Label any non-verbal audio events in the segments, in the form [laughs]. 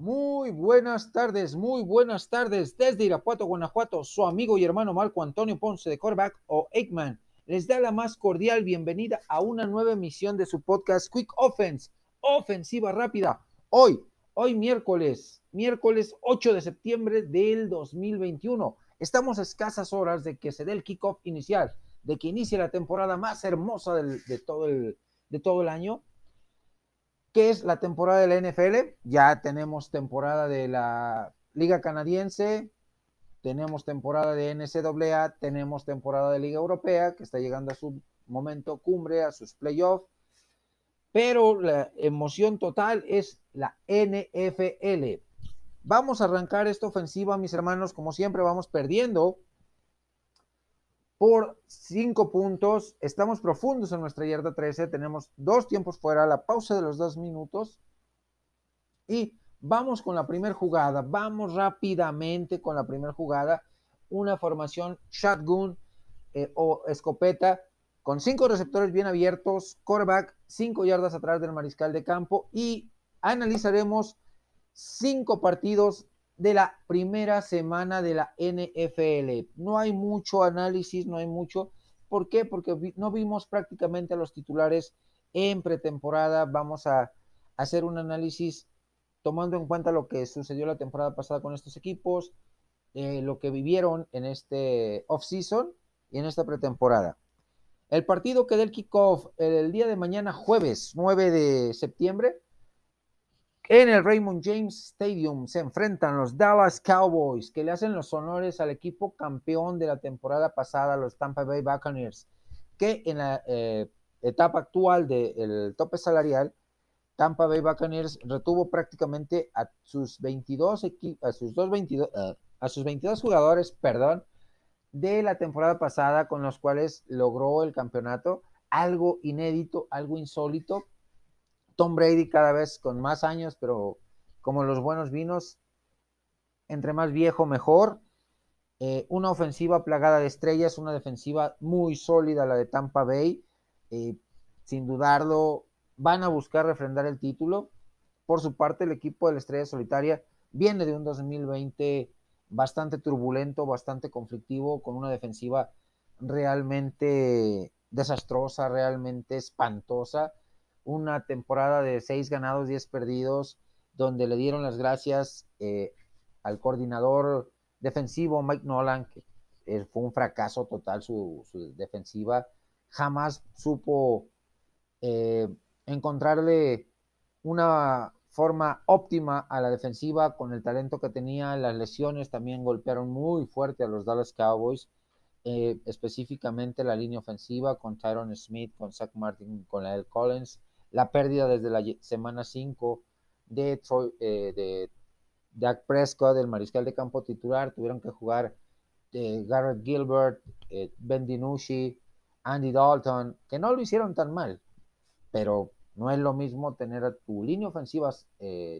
Muy buenas tardes, muy buenas tardes. Desde Irapuato, Guanajuato, su amigo y hermano Marco Antonio Ponce de Corback o Eggman les da la más cordial bienvenida a una nueva emisión de su podcast Quick Offense, ofensiva rápida. Hoy, hoy miércoles, miércoles 8 de septiembre del 2021. Estamos a escasas horas de que se dé el kickoff inicial, de que inicie la temporada más hermosa de todo el año ¿Qué es la temporada de la NFL? Ya tenemos temporada de la Liga Canadiense, tenemos temporada de NCAA, tenemos temporada de Liga Europea, que está llegando a su momento cumbre, a sus playoffs, pero la emoción total es la NFL. Vamos a arrancar esta ofensiva, mis hermanos, como siempre vamos perdiendo por cinco puntos. Estamos profundos en nuestra yarda 13. Tenemos dos tiempos fuera, la pausa de los dos minutos. Y vamos con la primera jugada. Vamos rápidamente con la primera jugada. Una formación shotgun eh, o escopeta con cinco receptores bien abiertos, quarterback cinco yardas atrás del mariscal de campo y analizaremos cinco partidos de la primera semana de la NFL. No hay mucho análisis, no hay mucho. ¿Por qué? Porque no vimos prácticamente a los titulares en pretemporada. Vamos a hacer un análisis tomando en cuenta lo que sucedió la temporada pasada con estos equipos, eh, lo que vivieron en este off-season y en esta pretemporada. El partido que del kickoff el día de mañana, jueves 9 de septiembre, en el Raymond James Stadium se enfrentan los Dallas Cowboys, que le hacen los honores al equipo campeón de la temporada pasada, los Tampa Bay Buccaneers, que en la eh, etapa actual del tope salarial, Tampa Bay Buccaneers retuvo prácticamente a sus 22 a sus dos 22, eh, a sus 22 jugadores, perdón, de la temporada pasada con los cuales logró el campeonato, algo inédito, algo insólito, Tom Brady cada vez con más años, pero como los buenos vinos, entre más viejo mejor. Eh, una ofensiva plagada de estrellas, una defensiva muy sólida, la de Tampa Bay. Eh, sin dudarlo, van a buscar refrendar el título. Por su parte, el equipo de la Estrella Solitaria viene de un 2020 bastante turbulento, bastante conflictivo, con una defensiva realmente desastrosa, realmente espantosa una temporada de seis ganados, diez perdidos, donde le dieron las gracias eh, al coordinador defensivo Mike Nolan, que eh, fue un fracaso total su, defensiva, jamás supo eh, encontrarle una forma óptima a la defensiva con el talento que tenía, las lesiones también golpearon muy fuerte a los Dallas Cowboys, específicamente la línea ofensiva con Tyron Smith, con Zach Martin, con Lael Collins, la pérdida desde la semana 5 de, Troy, eh, Dak Prescott, el mariscal de campo titular, tuvieron que jugar eh, Garrett Gilbert, eh, Ben DiNucci, Andy Dalton, que no lo hicieron tan mal, pero no es lo mismo tener a tu línea ofensiva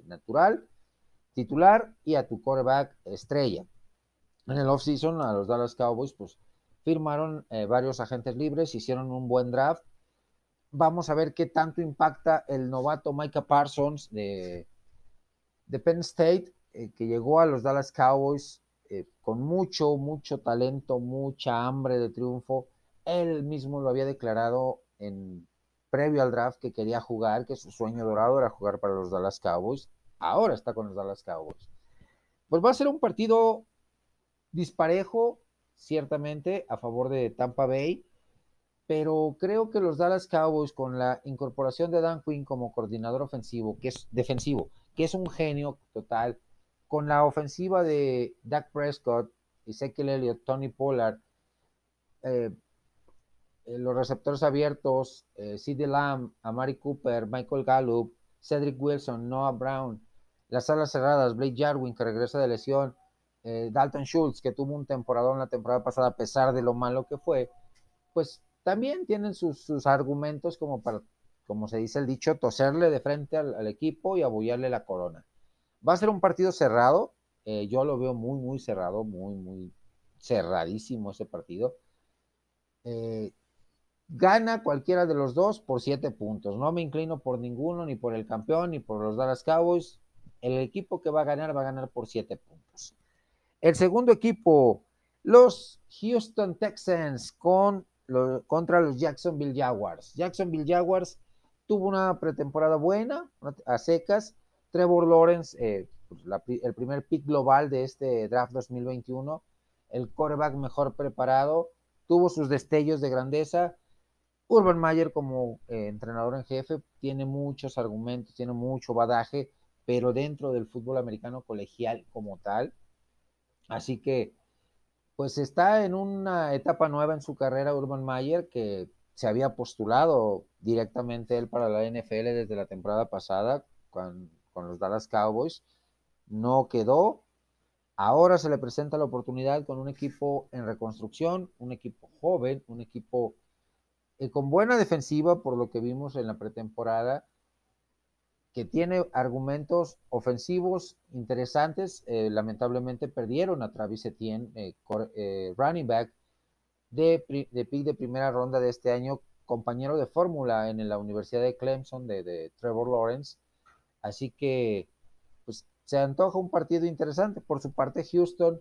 natural, titular, y a tu quarterback estrella. En el offseason, a los Dallas Cowboys, pues firmaron varios agentes libres, hicieron un buen draft Vamos a ver qué tanto impacta el novato Micah Parsons de, de Penn State, eh, que llegó a los Dallas Cowboys eh, con mucho, mucho talento, mucha hambre de triunfo. Él mismo lo había declarado en previo al draft que quería jugar, que su sueño dorado era jugar para los Dallas Cowboys. Ahora está con los Dallas Cowboys. Pues va a ser un partido disparejo, ciertamente, a favor de Tampa Bay pero creo que los Dallas Cowboys con la incorporación de Dan Quinn como coordinador ofensivo, que es defensivo, que es un genio total, con la ofensiva de Dak Prescott, Ezekiel Elliott, Tony Pollard, eh, eh, los receptores abiertos, eh, Lamb, Amari Cooper, Michael Gallup, Cedric Wilson, Noah Brown, las alas cerradas, Blake Jarwin que regresa de lesión, Dalton Schultz que tuvo un temporadón la temporada pasada a pesar de lo malo que fue, pues también tienen sus, argumentos como para, como se dice el dicho, toserle de frente al, equipo y abullarle la corona. Va a ser un partido cerrado, eh, yo lo veo muy, muy cerrado, muy, muy cerradísimo ese partido. Eh, gana cualquiera de los dos por siete puntos. No me inclino por ninguno, ni por el campeón, ni por los Dallas Cowboys. El equipo que va a ganar va a ganar por 7 puntos. El segundo equipo, los Houston Texans con, contra los Jacksonville Jaguars. Jacksonville Jaguars tuvo una pretemporada buena, a secas. Trevor Lawrence, eh, pues, el primer pick global de este draft 2021, el quarterback mejor preparado, tuvo sus destellos de grandeza. Urban Mayer como eh, entrenador en jefe tiene muchos argumentos, tiene mucho badaje, pero dentro del fútbol americano colegial como tal. Así que, pues está en una etapa nueva en su carrera Urban Mayer que se había postulado directamente él para la NFL desde la temporada pasada con, con los Dallas Cowboys. No quedó. Ahora se le presenta la oportunidad con un equipo en reconstrucción, un equipo joven, un equipo eh, con buena defensiva por lo que vimos en la pretemporada, que tiene argumentos ofensivos interesantes. Eh, lamentablemente perdieron a Travis Etienne, eh, running back de, de pick de primera ronda de este año, compañero de fórmula en la Universidad de Clemson de, Trevor Lawrence. Así que, pues, se antoja un partido interesante. Por su parte, Houston,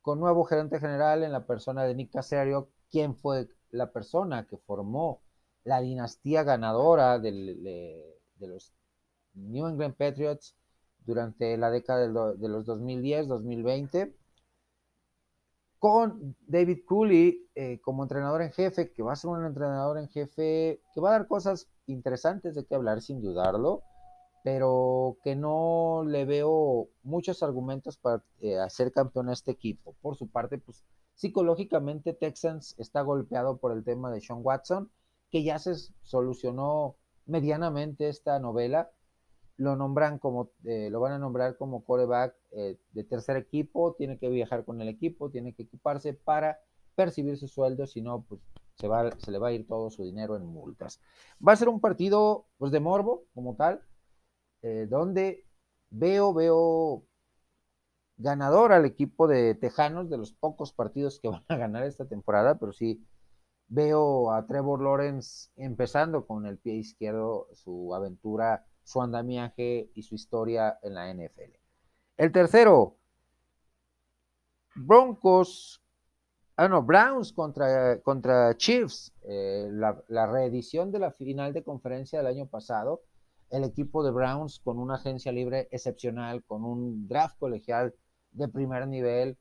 con nuevo gerente general en la persona de Nick Casario, quien fue la persona que formó la dinastía ganadora de los New England Patriots durante la década de, los 2010-2020 con David Cooley eh, como entrenador en jefe, que va a ser un entrenador en jefe que va a dar cosas interesantes de qué hablar sin dudarlo, pero que no le veo muchos argumentos para eh, hacer campeón a este equipo. Por su parte, pues psicológicamente Texans está golpeado por el tema de Sean Watson, que ya se solucionó medianamente esta novela, lo nombran como, eh, lo van a nombrar como coreback eh, de tercer equipo, tiene que viajar con el equipo, tiene que equiparse para percibir su sueldo, si no, pues se, va, se le va a ir todo su dinero en multas. Va a ser un partido pues, de morbo como tal, eh, donde veo, veo ganador al equipo de Tejanos, de los pocos partidos que [laughs] van a ganar esta temporada, pero sí veo a Trevor Lawrence empezando con el pie izquierdo su aventura su andamiaje y su historia en la NFL. El tercero, Broncos, ah no, Browns contra, contra Chiefs, eh, la, reedición de la final de conferencia del año pasado, el equipo de Browns con una agencia libre excepcional, con un draft colegial de primer nivel,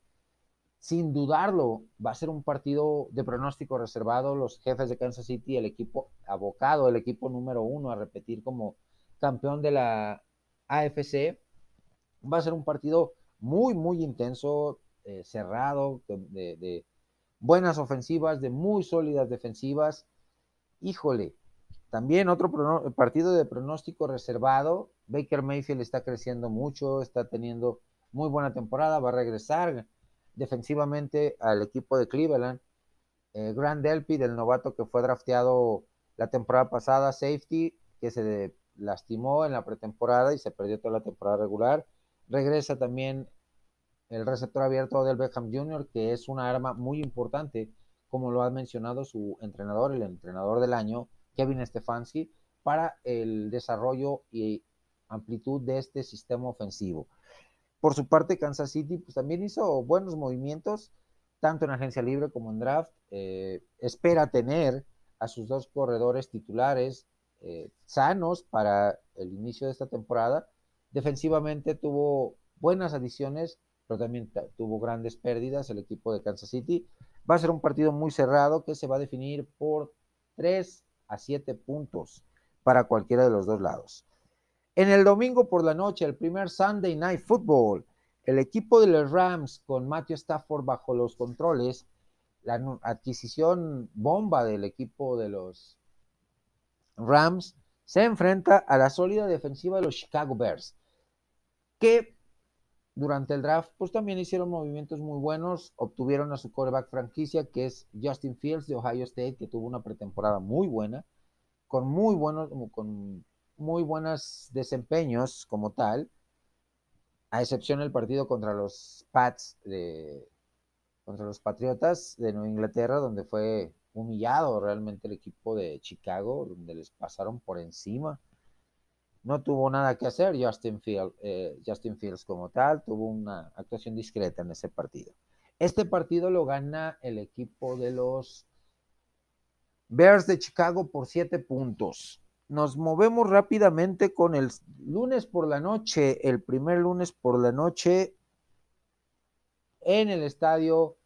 sin dudarlo, va a ser un partido de pronóstico reservado. Los jefes de Kansas City, el equipo abocado, el equipo número uno a repetir como campeón de la AFC. Va a ser un partido muy, muy intenso, eh, cerrado, de, buenas ofensivas, de muy sólidas defensivas. Híjole, también otro partido de pronóstico reservado. Baker Mayfield está creciendo mucho, está teniendo muy buena temporada, va a regresar defensivamente al equipo de Cleveland. Eh, Grant Delpy, del novato que fue drafteado la temporada pasada, safety, que se lastimó en la pretemporada y se perdió toda la temporada regular. Regresa también el receptor abierto del Beckham Jr., que es una arma muy importante, como lo ha mencionado su entrenador, el entrenador del año, Kevin Stefanski, para el desarrollo y amplitud de este sistema ofensivo. Por su parte, Kansas City pues, también hizo buenos movimientos, tanto en agencia libre como en draft. Eh, espera tener a sus dos corredores titulares, eh, sanos para el inicio de esta temporada. Defensivamente tuvo buenas adiciones, pero también tuvo grandes pérdidas el equipo de Kansas City. Va a ser un partido muy cerrado que se va a definir por 3 a 7 puntos para cualquiera de los dos lados. En el domingo por la noche, el primer Sunday Night Football, el equipo de los Rams con Matthew Stafford bajo los controles, la adquisición bomba del equipo de los Rams se enfrenta a la sólida defensiva de los Chicago Bears, que durante el draft pues también hicieron movimientos muy buenos, obtuvieron a su quarterback franquicia que es Justin Fields de Ohio State, que tuvo una pretemporada muy buena, con muy buenos, con muy buenos desempeños como tal, a excepción del partido contra los Pats de contra los Patriotas de Nueva Inglaterra, donde fue humillado realmente el equipo de Chicago, donde les pasaron por encima. no tuvo nada que hacer Justin, eh, Justin Fields como tal, tuvo una actuación discreta en ese partido. Este partido lo gana el equipo de los Bears de Chicago por siete puntos. Nos movemos rápidamente con el lunes por la noche, el primer lunes por la noche en el estadio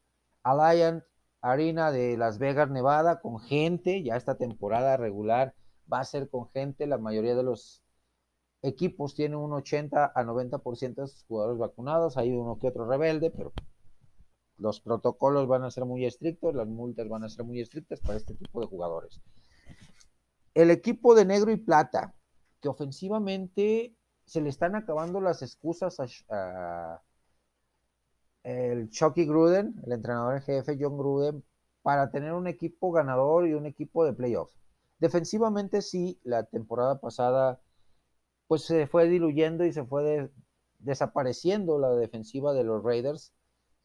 Alliant Arena de Las Vegas, Nevada, con gente. Ya esta temporada regular va a ser con gente. La mayoría de los equipos tienen un 80 a 90% de sus jugadores vacunados. Hay uno que otro rebelde, pero los protocolos van a ser muy estrictos, las multas van a ser muy estrictas para este tipo de jugadores. El equipo de negro y plata, que ofensivamente se le están acabando las excusas a, el Chucky Gruden, el entrenador en jefe John Gruden, para tener un equipo ganador y un equipo de playoff. Defensivamente sí, la temporada pasada pues se fue diluyendo y se fue desapareciendo la defensiva de los Raiders.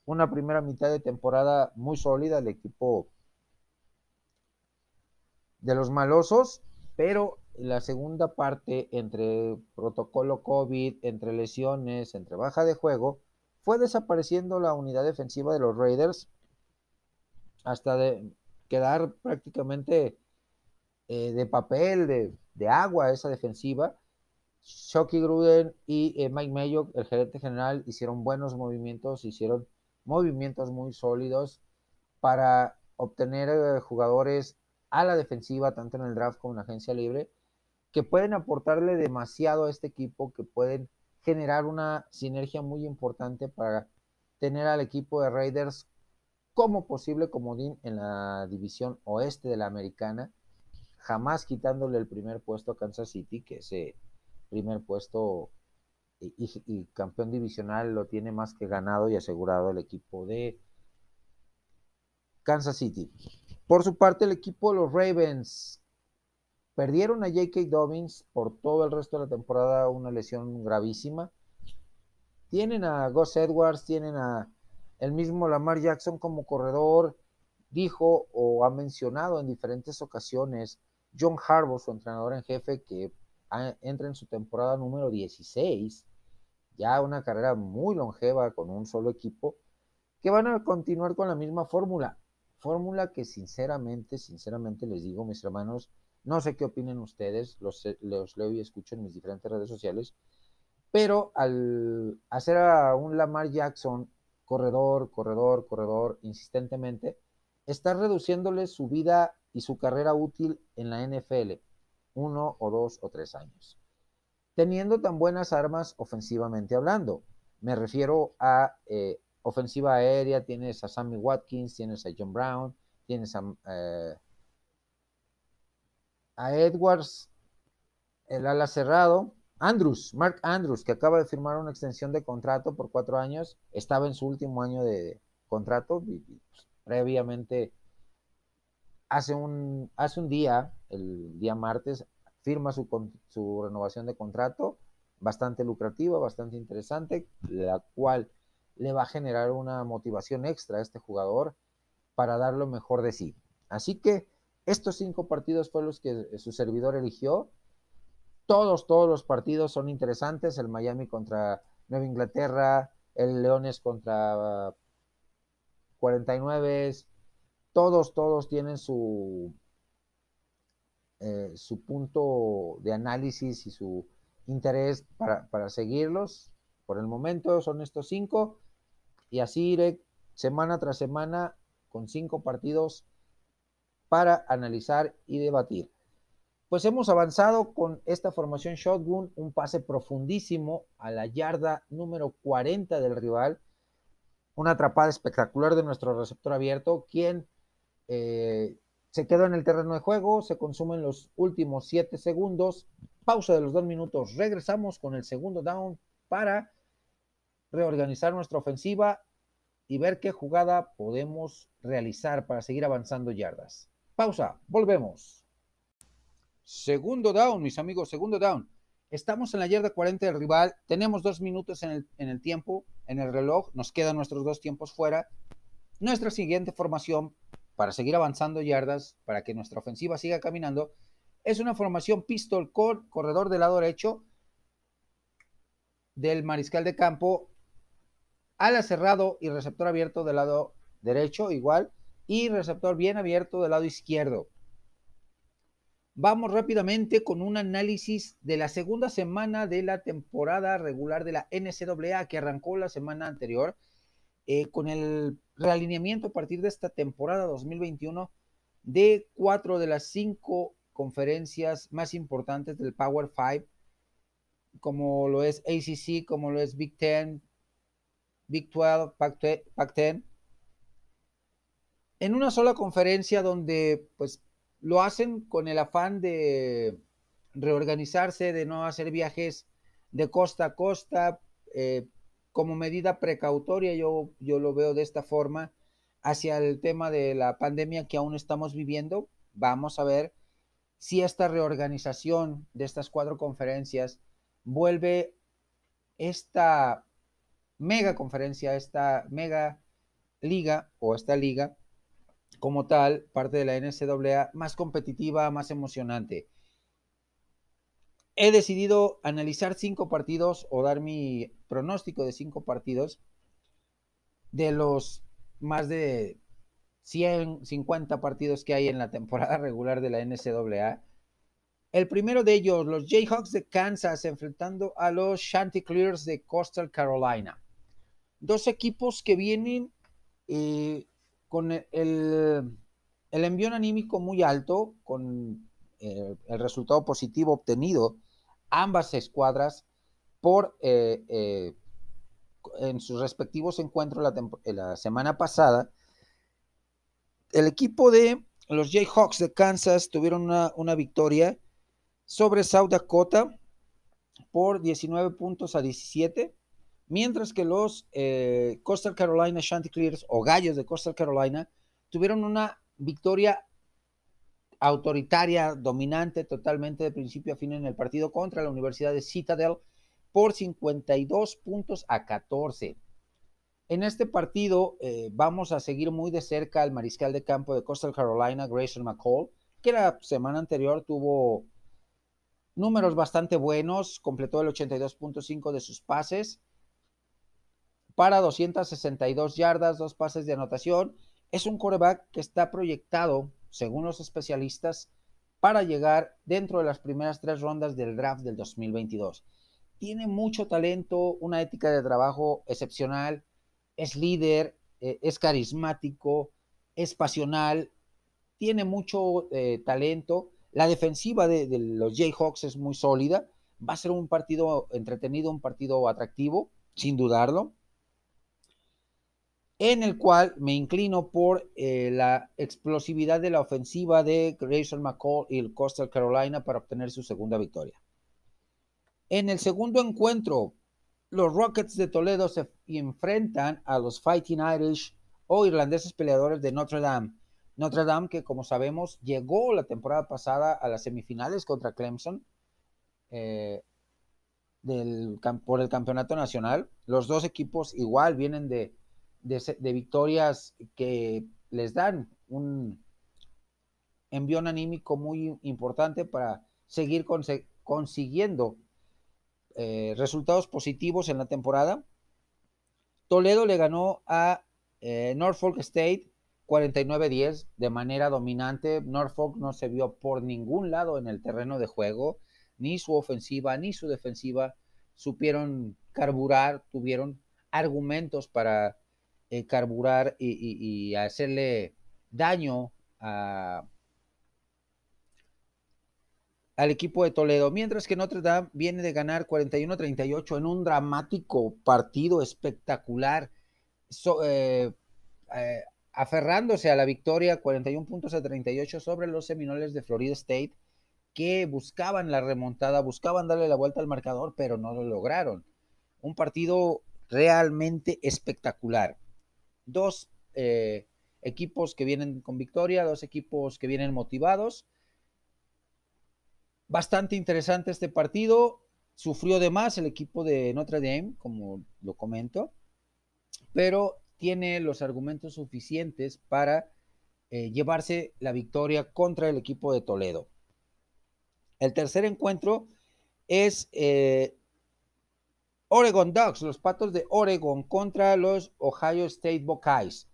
Una primera mitad de temporada muy sólida el equipo de los malosos, pero la segunda parte entre protocolo COVID, entre lesiones, entre baja de juego, fue desapareciendo la unidad defensiva de los Raiders hasta de quedar prácticamente eh, de papel, de, agua esa defensiva. Shocky Gruden y eh, Mike Mayo, el gerente general, hicieron buenos movimientos, hicieron movimientos muy sólidos para obtener eh, jugadores a la defensiva, tanto en el draft como en la agencia libre, que pueden aportarle demasiado a este equipo, que pueden generar una sinergia muy importante para tener al equipo de Raiders como posible comodín en la división oeste de la americana, jamás quitándole el primer puesto a Kansas City, que ese primer puesto y, y, campeón divisional lo tiene más que ganado y asegurado el equipo de Kansas City. Por su parte, el equipo de los Ravens perdieron a J.K. Dobbins por todo el resto de la temporada, una lesión gravísima. Tienen a Gus Edwards, tienen a el mismo Lamar Jackson como corredor. Dijo o ha mencionado en diferentes ocasiones John Harbaugh, su entrenador en jefe, que entra en su temporada número 16, ya una carrera muy longeva con un solo equipo, que van a continuar con la misma fórmula. Fórmula que sinceramente, sinceramente les digo, mis hermanos, no sé qué opinen ustedes, los, leo y escucho en mis diferentes redes sociales, pero al hacer a un Lamar Jackson corredor, corredor, corredor, insistentemente, está reduciéndole su vida y su carrera útil en la NFL, uno o dos o tres años. Teniendo tan buenas armas ofensivamente hablando, me refiero a eh, ofensiva aérea, tienes a Sammy Watkins, tienes a John Brown, tienes a, eh, a Edwards, el ala cerrado, Andrews, Mark Andrews, que acaba de firmar una extensión de contrato por cuatro años, estaba en su último año de contrato, pues, previamente, hace un, hace un día, el día martes, firma su, su renovación de contrato, bastante lucrativa, bastante interesante, la cual le va a generar una motivación extra a este jugador para dar lo mejor de sí. Así que estos cinco partidos fueron los que su servidor eligió todos, todos los partidos son interesantes. El Miami contra Nueva Inglaterra, el Leones contra 49. Todos, todos tienen su, eh, su punto de análisis y su interés para, para, seguirlos. Por el momento son estos cinco. Y así iré semana tras semana con cinco partidos para analizar y debatir. Pues hemos avanzado con esta formación shotgun, un pase profundísimo a la yarda número 40 del rival, una atrapada espectacular de nuestro receptor abierto, quien eh, se quedó en el terreno de juego, se consumen los últimos 7 segundos, pausa de los 2 minutos, regresamos con el segundo down para reorganizar nuestra ofensiva y ver qué jugada podemos realizar para seguir avanzando yardas. Pausa, volvemos. Segundo down, mis amigos, segundo down. Estamos en la yarda 40 del rival, tenemos dos minutos en el, tiempo, en el reloj, nos quedan nuestros dos tiempos fuera. Nuestra siguiente formación para seguir avanzando yardas, para que nuestra ofensiva siga caminando, Es una formación pistol con corredor del lado derecho del mariscal de campo, ala cerrado y receptor abierto del lado derecho, igual, y receptor bien abierto del lado izquierdo. Vamos rápidamente con un análisis de la segunda semana de la temporada regular de la NCAA que arrancó la semana anterior eh, con el realineamiento a partir de esta temporada 2021 de cuatro de las cinco conferencias más importantes del Power Five, como lo es ACC, como lo es Big Ten, Big 12, Pac-10, en una sola conferencia donde pues lo hacen con el afán de reorganizarse, de no hacer viajes de costa a costa, eh, como medida precautoria, yo, yo lo veo de esta forma, hacia el tema de la pandemia que aún estamos viviendo. Vamos a ver si esta reorganización de estas cuatro conferencias vuelve esta mega conferencia, esta mega liga o esta liga como tal, parte de la NCAA, más competitiva, más emocionante. He decidido analizar cinco partidos o dar mi pronóstico de cinco partidos de los más de 150 partidos que hay en la temporada [laughs] regular de la NCAA. El primero de ellos, los Jayhawks de Kansas enfrentando a los Chanticleers de Coastal Carolina. Dos equipos que vienen eh, con el, el, envío anímico muy alto, con eh, el resultado positivo obtenido, ambas escuadras por eh, eh, en sus respectivos encuentros la, la, semana pasada, el equipo de los Jayhawks de Kansas tuvieron una, una victoria sobre South Dakota por 19 puntos a 17 mientras que los eh, Coastal Carolina Chanticleers o Gallos de Coastal Carolina tuvieron una victoria autoritaria, dominante totalmente de principio a fin en el partido contra la Universidad de Citadel por 52 puntos a 14. En este partido eh, vamos a seguir muy de cerca al mariscal de campo de Coastal Carolina, Grayson McCall, que la semana anterior tuvo números bastante buenos, completó el 82.5 de sus pases para 262 yardas, dos pases de anotación. Es un coreback que está proyectado, según los especialistas, para llegar dentro de las primeras tres rondas del draft del 2022. Tiene mucho talento, una ética de trabajo excepcional, es líder, eh, es carismático, es pasional, tiene mucho eh, talento. La defensiva de, de los Jayhawks es muy sólida. Va a ser un partido entretenido, un partido atractivo, sin dudarlo en el cual me inclino por eh, la explosividad de la ofensiva de Grayson McCall y el Coastal Carolina para obtener su segunda victoria. En el segundo encuentro, los Rockets de Toledo se enfrentan a los Fighting Irish o irlandeses peleadores de Notre Dame. Notre Dame que como sabemos llegó la temporada pasada a las semifinales contra Clemson eh, por el campeonato nacional. Los dos equipos igual vienen de de, victorias que les dan un envión anímico muy importante para seguir consiguiendo eh, resultados positivos en la temporada. Toledo le ganó a eh, Norfolk State 49-10 de manera dominante. Norfolk no se vio por ningún lado en el terreno de juego, ni su ofensiva ni su defensiva supieron carburar, tuvieron argumentos para eh, carburar y, hacerle daño al equipo de Toledo, mientras que Notre Dame viene de ganar 41-38 en un dramático partido espectacular, eh, eh, aferrándose a la victoria 41 puntos a 38 sobre los Seminoles de Florida State, que buscaban la remontada, buscaban darle la vuelta al marcador, pero no lo lograron. Un partido realmente espectacular dos eh, equipos que vienen con victoria, dos equipos que vienen motivados. Bastante interesante este partido. Sufrió de más el equipo de Notre Dame, como lo comento, pero tiene los argumentos suficientes para eh, llevarse la victoria contra el equipo de Toledo. El tercer encuentro es eh, Oregon Ducks, los Patos de Oregon contra los Ohio State Buckeyes.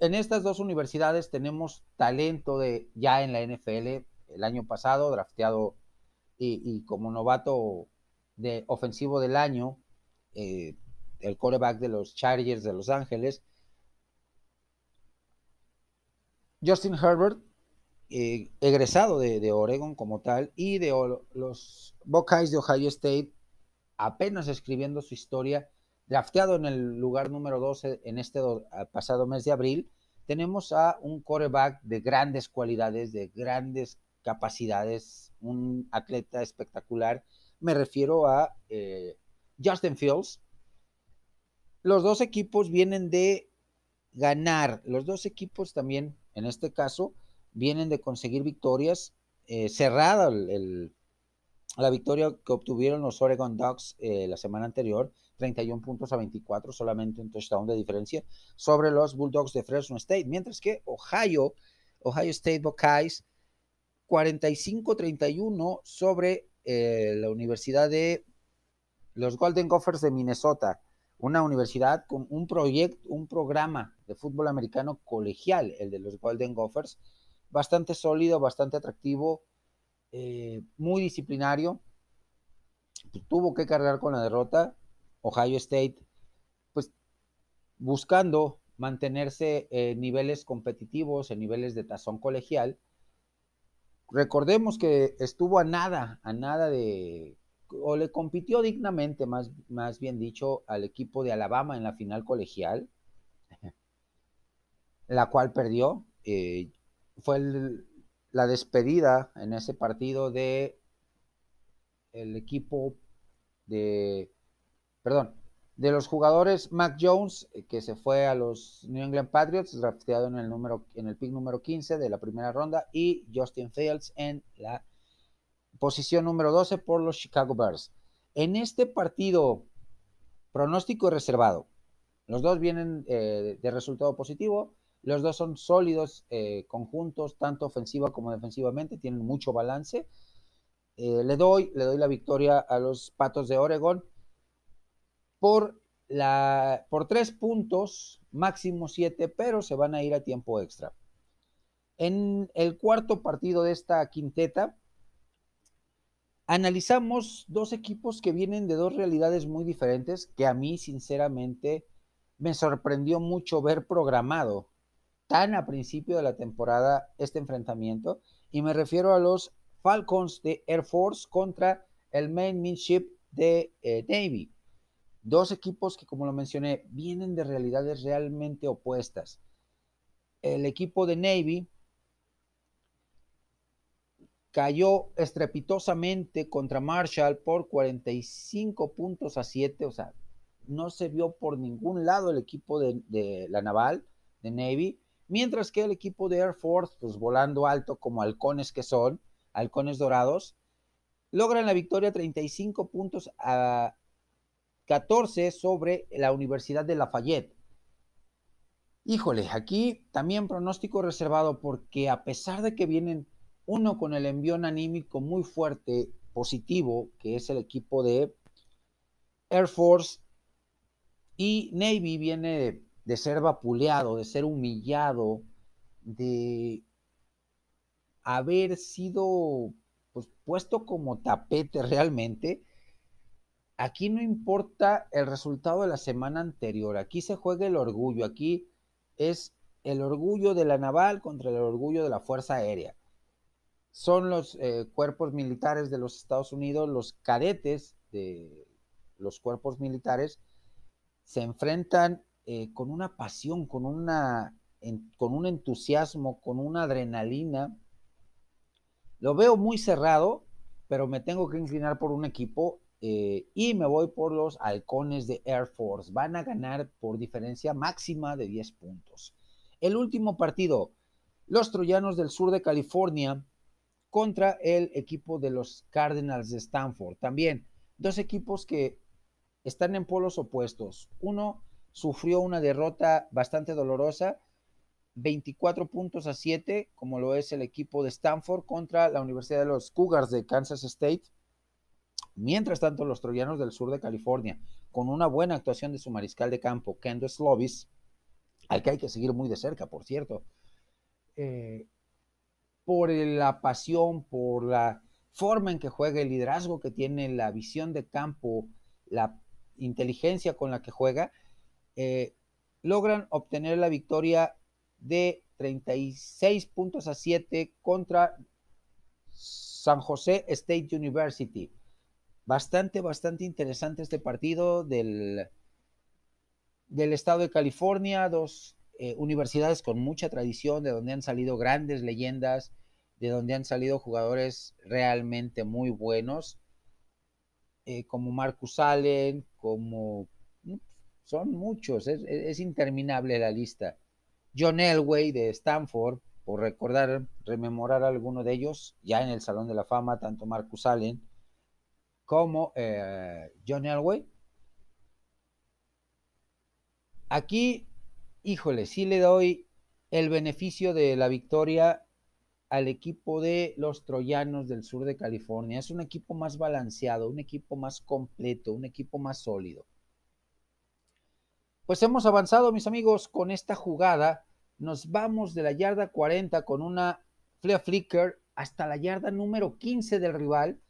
En estas dos universidades tenemos talento de ya en la NFL. El año pasado, drafteado y, como novato de ofensivo del año, eh, el quarterback de los Chargers de Los Ángeles, Justin Herbert, eh, egresado de, Oregon como tal, y de los Buckeyes de Ohio State, apenas escribiendo su historia, drafteado en el lugar número 12 en este pasado mes de abril, tenemos a un quarterback de grandes cualidades, de grandes capacidades, un atleta espectacular. Me refiero a eh, Justin Fields. Los dos equipos vienen de ganar, los dos equipos también, en este caso, vienen de conseguir victorias. Eh, cerrada el, la victoria que obtuvieron los Oregon Ducks eh, la semana anterior, 31 puntos a 24, solamente un touchdown de diferencia, sobre los Bulldogs de Fresno State, mientras que Ohio, Ohio State Buckeyes, 45-31 sobre eh, la Universidad de los Golden Gophers de Minnesota, una universidad con un proyecto, un programa de fútbol americano colegial, el de los Golden Gophers, bastante sólido, bastante atractivo, eh, muy disciplinario, tuvo que cargar con la derrota. Ohio State, pues buscando mantenerse en niveles competitivos, en niveles de tazón colegial. Recordemos que estuvo a nada, a nada de, o le compitió dignamente, más, más bien dicho, al equipo de Alabama en la final colegial, [laughs] la cual perdió. Eh, fue el, la despedida en ese partido de el equipo de, perdón, de los jugadores Mac Jones, eh, que se fue a los New England Patriots, drafteado en el número, en el pick número 15 de la primera ronda, y Justin Fields en la posición número 12 por los Chicago Bears. En este partido, pronóstico reservado. Los dos vienen eh, de resultado positivo. Los dos son sólidos eh, conjuntos, tanto ofensiva como defensivamente, tienen mucho balance. Eh, le, doy, le doy la victoria a los Patos de Oregon por, tres puntos, máximo siete, pero se van a ir a tiempo extra. En el cuarto partido de esta quinteta, analizamos dos equipos que vienen de dos realidades muy diferentes que a mí sinceramente me sorprendió mucho ver programado tan a principio de la temporada este enfrentamiento y me refiero a los Falcons de Air Force contra el Main Midship de eh, Navy. Dos equipos que, como lo mencioné, vienen de realidades realmente opuestas. El equipo de Navy cayó estrepitosamente contra Marshall por 45 puntos a 7, o sea, no se vio por ningún lado el equipo de la naval, de Navy, Mientras que el equipo de Air Force, pues volando alto como halcones que son, halcones dorados, logran la victoria 35 puntos a 14 sobre la Universidad de Lafayette. Híjole, aquí también pronóstico reservado porque a pesar de que vienen uno con el envío anímico muy fuerte, positivo, que es el equipo de Air Force, y Navy viene de ser vapuleado, de ser humillado, de haber sido pues, puesto como tapete realmente, aquí no importa el resultado de la semana anterior, aquí se juega el orgullo, aquí es el orgullo de la naval contra el orgullo de la Fuerza Aérea. Son los eh, cuerpos militares de los Estados Unidos, los cadetes de los cuerpos militares, se enfrentan eh, con una pasión, con, una, con un entusiasmo, con una adrenalina. Lo veo muy cerrado, pero me tengo que inclinar por un equipo eh, y me voy por los halcones de Air Force. Van a ganar por diferencia máxima de 10 puntos. El último partido, los Troyanos del sur de California contra el equipo de los Cardinals de Stanford. También dos equipos que están en polos opuestos. Uno sufrió una derrota bastante dolorosa 24 puntos a 7, como lo es el equipo de Stanford contra la Universidad de los Cougars de Kansas State. Mientras tanto, los troyanos del sur de California, con una buena actuación de su mariscal de campo, Kendo Slovis, al que hay que seguir muy de cerca, por cierto, eh, por la pasión, por la forma en que juega, el liderazgo que tiene, la visión de campo, la inteligencia con la que juega, eh, logran obtener la victoria de 36 puntos a 7 contra San José State University. Bastante, bastante interesante este partido del, del estado de California, dos eh, universidades con mucha tradición, de donde han salido grandes leyendas, de donde han salido jugadores realmente muy buenos, eh, como Marcus Allen, como... Son muchos, es, interminable la lista. John Elway de Stanford, por recordar, rememorar a alguno de ellos, ya en el Salón de la Fama, tanto Marcus Allen como eh, John Elway. Aquí híjole, sí le doy el beneficio de la victoria al equipo de los Troyanos del sur de California. Es un equipo más balanceado, un equipo más completo, un equipo más sólido. Pues hemos avanzado, mis amigos, con esta jugada. Nos vamos de la yarda 40 con una flea flicker hasta la yarda número 15 del rival.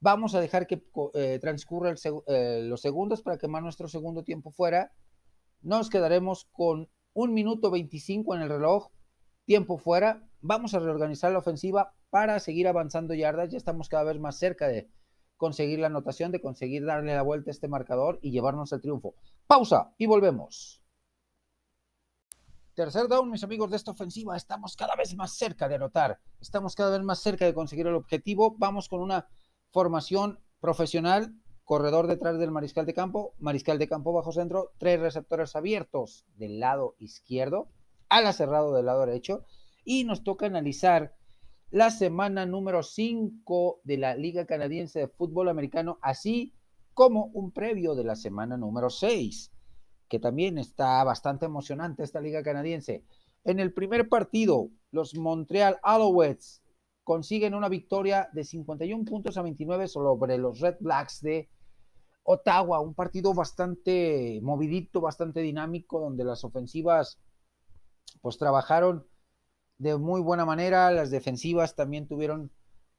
Vamos a dejar que eh, transcurra eh, los segundos para quemar nuestro segundo tiempo fuera nos quedaremos con un minuto 25 en el reloj, tiempo fuera. Vamos a reorganizar la ofensiva para seguir avanzando yardas. Ya estamos cada vez más cerca de conseguir la anotación, de conseguir darle la vuelta a este marcador y llevarnos al triunfo. Pausa y volvemos. Tercer down, mis amigos de esta ofensiva. Estamos cada vez más cerca de anotar. Estamos cada vez más cerca de conseguir el objetivo. Vamos con una formación profesional corredor detrás del mariscal de campo, mariscal de campo bajo centro, tres receptores abiertos del lado izquierdo, ala cerrado del lado derecho, y nos toca analizar la semana número 5 de la Liga Canadiense de Fútbol Americano, así como un previo de la semana número 6, que también está bastante emocionante esta Liga Canadiense. En el primer partido, los Montreal Alouettes consiguen una victoria de 51 puntos a 29 sobre los Red Blacks de Ottawa, un partido bastante movidito, bastante dinámico, donde las ofensivas pues trabajaron de muy buena manera, las defensivas también tuvieron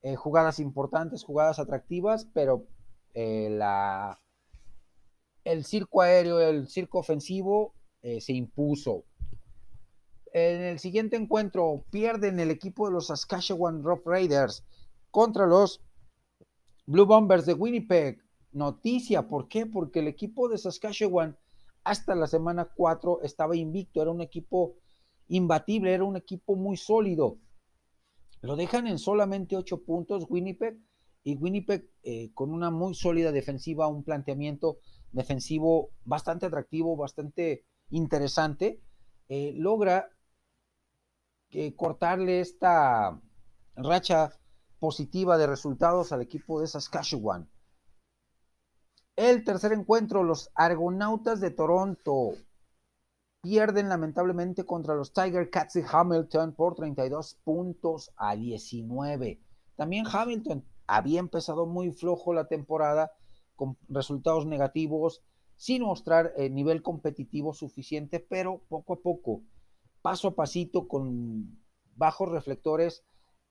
eh, jugadas importantes, jugadas atractivas, pero eh, la, el circo aéreo, el circo ofensivo eh, se impuso. En el siguiente encuentro pierden el equipo de los Saskatchewan Rough Raiders contra los Blue Bombers de Winnipeg noticia. ¿Por qué? Porque el equipo de Saskatchewan hasta la semana 4 estaba invicto, era un equipo imbatible, era un equipo muy sólido. Lo dejan en solamente 8 puntos Winnipeg y Winnipeg eh, con una muy sólida defensiva, un planteamiento defensivo bastante atractivo, bastante interesante, eh, logra eh, cortarle esta racha positiva de resultados al equipo de Saskatchewan. El tercer encuentro, los Argonautas de Toronto pierden lamentablemente contra los Tiger Cats de Hamilton por 32 puntos a 19. También Hamilton había empezado muy flojo la temporada con resultados negativos, sin mostrar el nivel competitivo suficiente, pero poco a poco, paso a pasito, con bajos reflectores,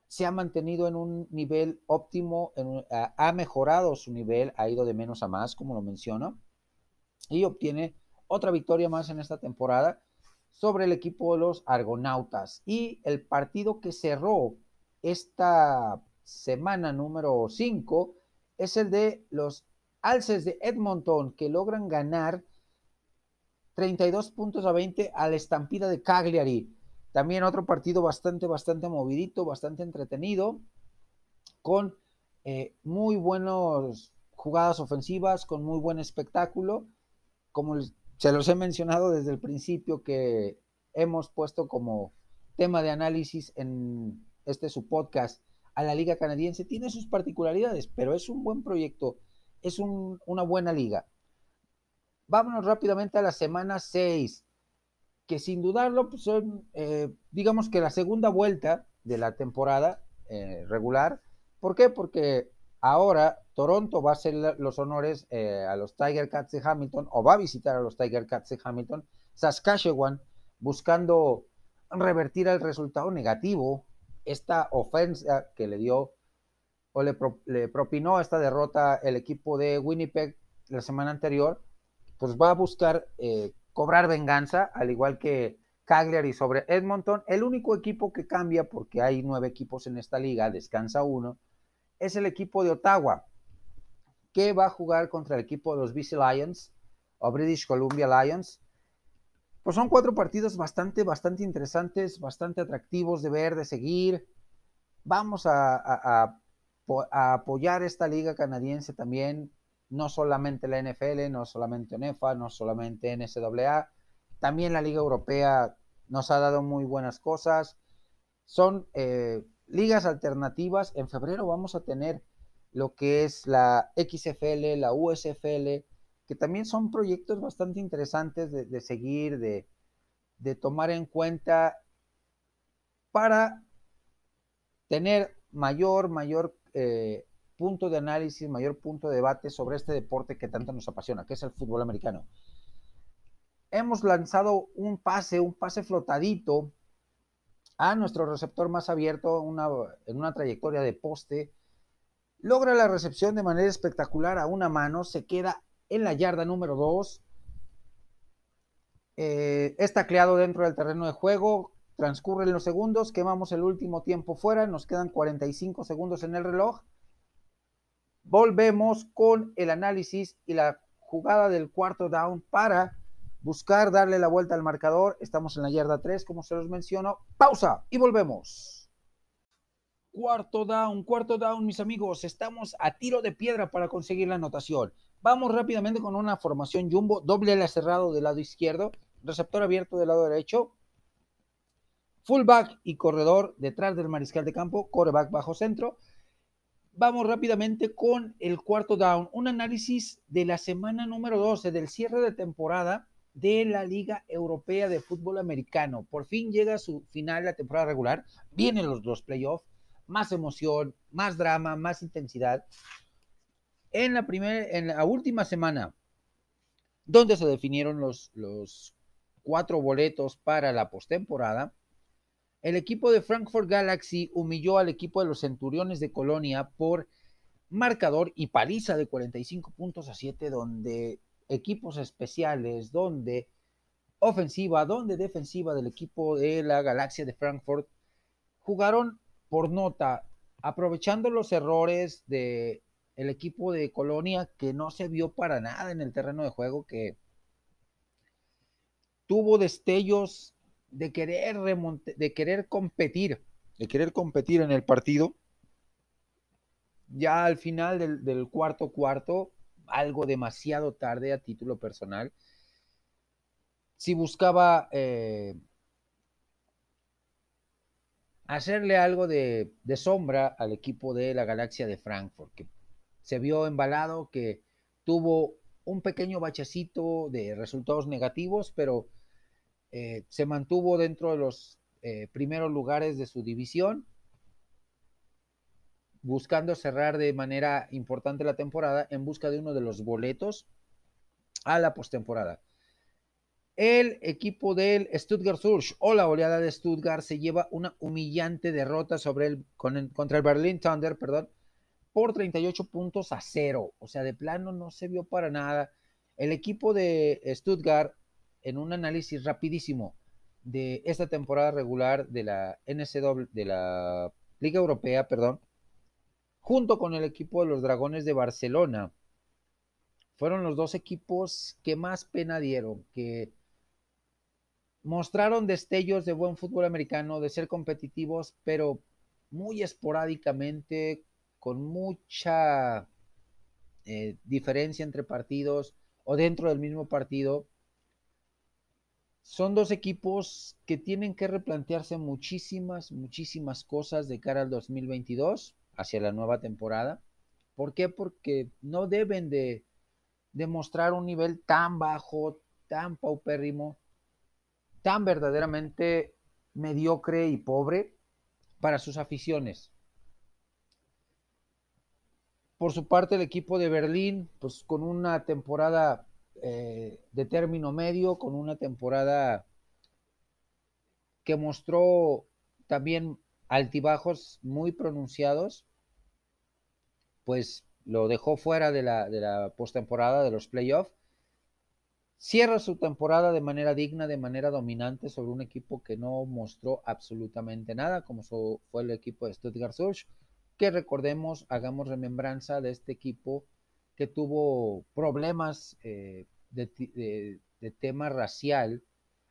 se ha mantenido en un nivel óptimo, ha mejorado su nivel, ha ido de menos a más, como lo menciono, y obtiene otra victoria más en esta temporada sobre el equipo de los Argonautas. Y el partido que cerró esta semana número 5 es el de los Alces de Edmonton, que logran ganar 32 puntos a 20 a la estampida de Cagliari. También otro partido bastante, bastante movidito, bastante entretenido, con eh, muy buenas jugadas ofensivas, con muy buen espectáculo. Como se los he mencionado desde el principio que hemos puesto como tema de análisis en este su podcast a la liga canadiense, tiene sus particularidades, pero es un buen proyecto, es una buena liga. Vámonos rápidamente a la semana 6 que sin dudarlo pues son, eh, digamos que la segunda vuelta de la temporada eh, regular. ¿Por qué? Porque ahora Toronto va a hacer los honores eh, a los Tiger Cats de Hamilton o va a visitar a los Tiger Cats de Hamilton. Saskatchewan buscando revertir el resultado negativo, esta ofensa que le dio o le, le propinó esta derrota el equipo de Winnipeg la semana anterior, pues va a buscar eh, cobrar venganza, al igual que Cagliari sobre Edmonton. El único equipo que cambia, porque hay nueve equipos en esta liga, descansa uno, es el equipo de Ottawa, que va a jugar contra el equipo de los BC Lions o British Columbia Lions. Pues son cuatro partidos bastante, bastante interesantes, bastante atractivos de ver, de seguir. Vamos a, apoyar esta liga canadiense también no solamente la NFL, no solamente ONEFA, no solamente NCAA, también la Liga Europea nos ha dado muy buenas cosas. Son eh, ligas alternativas. En febrero vamos a tener lo que es la XFL, la USFL, que también son proyectos bastante interesantes de, seguir, de, tomar en cuenta para tener mayor, mayor eh, punto de análisis, mayor punto de debate sobre este deporte que tanto nos apasiona, que es el fútbol americano. Hemos lanzado un pase, un pase flotadito a nuestro receptor más abierto en una trayectoria de poste. Logra la recepción de manera espectacular a una mano, se queda en la yarda número 2. Eh, es dentro del terreno de juego, transcurren los segundos, quemamos el último tiempo fuera, nos quedan 45 segundos en el reloj volvemos con el análisis y la jugada del cuarto down para buscar darle la vuelta al marcador. Estamos en la yarda 3, como se los menciono. Pausa y volvemos. Cuarto down, cuarto down, mis amigos. Estamos a tiro de piedra para conseguir la anotación. Vamos rápidamente con una formación jumbo, doble ala cerrado del lado izquierdo, receptor abierto del lado derecho, fullback y corredor detrás del mariscal de campo, coreback bajo centro, vamos rápidamente con el cuarto down, un análisis de la semana número 12 del cierre de temporada de la Liga Europea de Fútbol Americano. Por fin llega a su final la temporada regular, vienen los playoffs, más emoción, más drama, más intensidad. En la primera, en la última semana, donde se definieron los, los cuatro boletos para la postemporada, el equipo de Frankfurt Galaxy humilló al equipo de los Centuriones de Colonia por marcador y paliza de 45 puntos a 7, donde equipos especiales, donde ofensiva, donde defensiva del equipo de la Galaxia de Frankfurt jugaron por nota, aprovechando los errores de el equipo de Colonia que no se vio para nada en el terreno de juego, que tuvo destellos de querer de querer competir, de querer competir en el partido. Ya al final del, cuarto cuarto, algo demasiado tarde a título personal, si buscaba eh, hacerle algo de, sombra al equipo de la Galaxia de Frankfurt, que se vio embalado, que tuvo un pequeño bachecito de resultados negativos, pero eh, se mantuvo dentro de los eh, primeros lugares de su división, buscando cerrar de manera importante la temporada en busca de uno de los boletos a la postemporada. El equipo del Stuttgart Surge o la oleada de Stuttgart se lleva una humillante derrota sobre el, contra el Berlin Thunder, perdón, por 38 puntos a cero. O sea, de plano no se vio para nada. El equipo de Stuttgart en un análisis rapidísimo de esta temporada regular de la NCW, de la Liga Europea, perdón, junto con el equipo de los Dragones de Barcelona. Fueron los dos equipos que más pena dieron, que mostraron destellos de buen fútbol americano, de ser competitivos, pero muy esporádicamente, con mucha eh, diferencia entre partidos o dentro del mismo partido son dos equipos que tienen que replantearse muchísimas, muchísimas cosas de cara al 2022, hacia la nueva temporada. ¿Por qué? Porque no deben de demostrar un nivel tan bajo, tan paupérrimo, tan verdaderamente mediocre y pobre para sus aficiones. Por su parte, el equipo de Berlín, pues con una temporada eh, de término medio, con una temporada que mostró también altibajos muy pronunciados, pues lo dejó fuera de la, de la postemporada, de los playoffs. Cierra su temporada de manera digna, de manera dominante sobre un equipo que no mostró absolutamente nada, como fue el equipo de Stuttgart Surge, que recordemos, hagamos remembranza de este equipo que tuvo problemas eh, de, de tema racial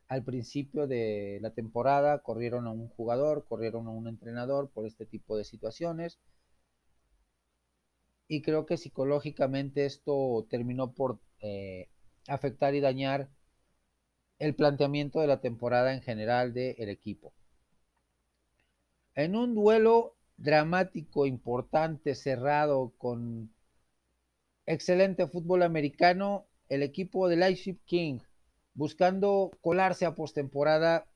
al principio de la temporada, corrieron a un jugador, corrieron a un entrenador por este tipo de situaciones y creo que psicológicamente esto terminó por eh, afectar y dañar el planteamiento de la temporada en general del equipo. En un duelo dramático, importante, cerrado, con excelente fútbol americano, el equipo de Leipzig King, buscando colarse a postemporada,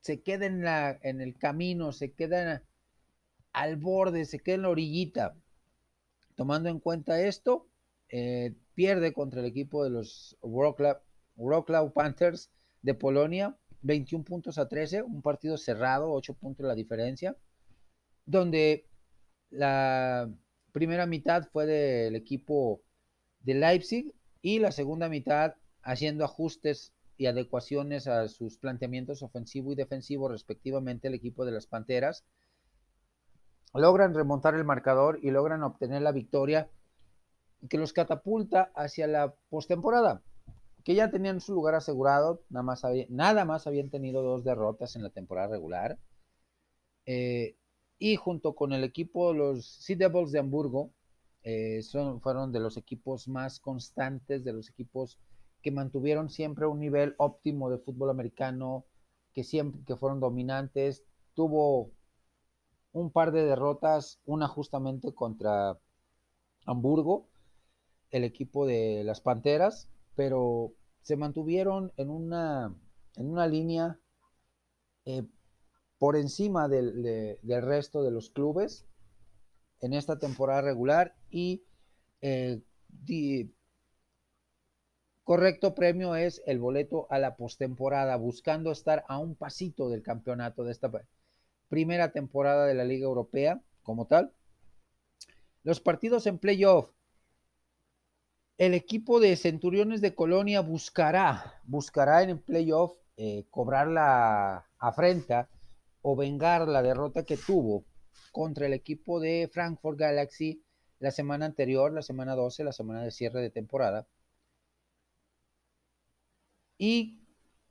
se queda en, la, en el camino, se queda al borde, se queda en la orillita. Tomando en cuenta esto, eh, pierde contra el equipo de los Wroclaw, Panthers de Polonia, 21 puntos a 13, un partido cerrado, 8 puntos la diferencia, donde la primera mitad fue del equipo de Leipzig y la segunda mitad haciendo ajustes y adecuaciones a sus planteamientos ofensivo y defensivo respectivamente el equipo de las Panteras logran remontar el marcador y logran obtener la victoria que los catapulta hacia la postemporada, que ya tenían su lugar asegurado, nada más, nada más habían tenido dos derrotas en la temporada regular. Eh, y junto con el equipo, los Sea Devils de Hamburgo, eh, son, fueron de los equipos más constantes, de los equipos que mantuvieron siempre un nivel óptimo de fútbol americano, que siempre que fueron dominantes. Tuvo un par de derrotas, una justamente contra Hamburgo, el equipo de las Panteras, pero se mantuvieron en una, en una línea eh, por encima del, resto de los clubes en esta temporada regular y eh, correcto premio es el boleto a la postemporada, buscando estar a un pasito del campeonato de esta primera temporada de la Liga Europea como tal. Los partidos en playoff. El equipo de Centuriones de Colonia buscará, buscará en el playoff eh, cobrar la afrenta o vengar la derrota que tuvo contra el equipo de Frankfurt Galaxy la semana anterior, la semana 12, la semana de cierre de temporada. Y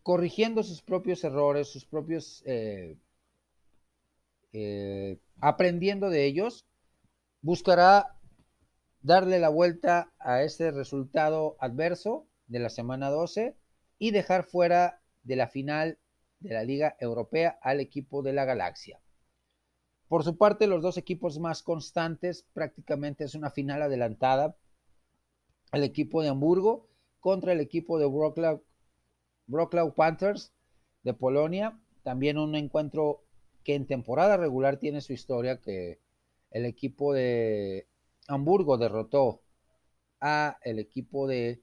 corrigiendo sus propios errores, sus propios eh, eh, aprendiendo de ellos, buscará darle la vuelta a ese resultado adverso de la semana 12 y dejar fuera de la final de la Liga Europea al equipo de la Galaxia. Por su parte, los dos equipos más constantes prácticamente es una final adelantada. El equipo de Hamburgo contra el equipo de Wroclaw Panthers de Polonia. También un encuentro que en temporada regular tiene su historia, que el equipo de Hamburgo derrotó a el equipo de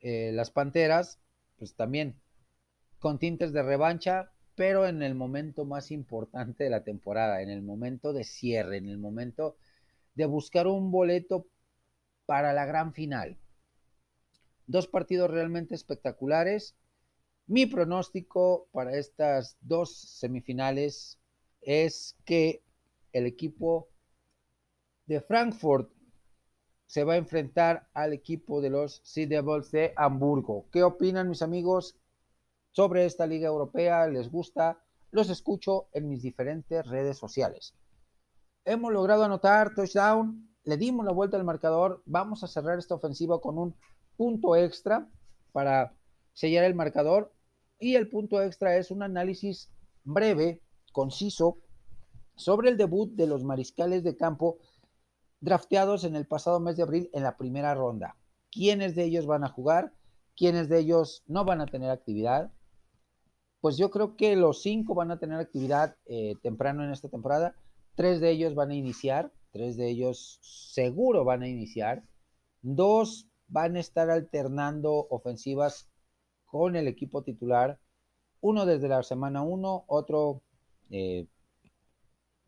eh, las Panteras, pues también con tintes de revancha, pero en el momento más importante de la temporada, en el momento de cierre, en el momento de buscar un boleto para la gran final. Dos partidos realmente espectaculares mi pronóstico para estas dos semifinales es que el equipo de Frankfurt se va a enfrentar al equipo de los Sea Devils de Hamburgo. ¿Qué opinan mis amigos sobre esta liga europea? ¿Les gusta? Los escucho en mis diferentes redes sociales. Hemos logrado anotar touchdown, le dimos la vuelta al marcador, vamos a cerrar esta ofensiva con un punto extra para sellar el marcador y el punto extra es un análisis breve, conciso, sobre el debut de los mariscales de campo drafteados en el pasado mes de abril en la primera ronda. ¿Quiénes de ellos van a jugar? ¿Quiénes de ellos no van a tener actividad? pues yo creo que los cinco van a tener actividad eh, temprano en esta temporada. Tres de ellos van a iniciar, tres de ellos seguro van a iniciar. Dos van a estar alternando ofensivas con el equipo titular. Uno desde la semana uno, otro eh,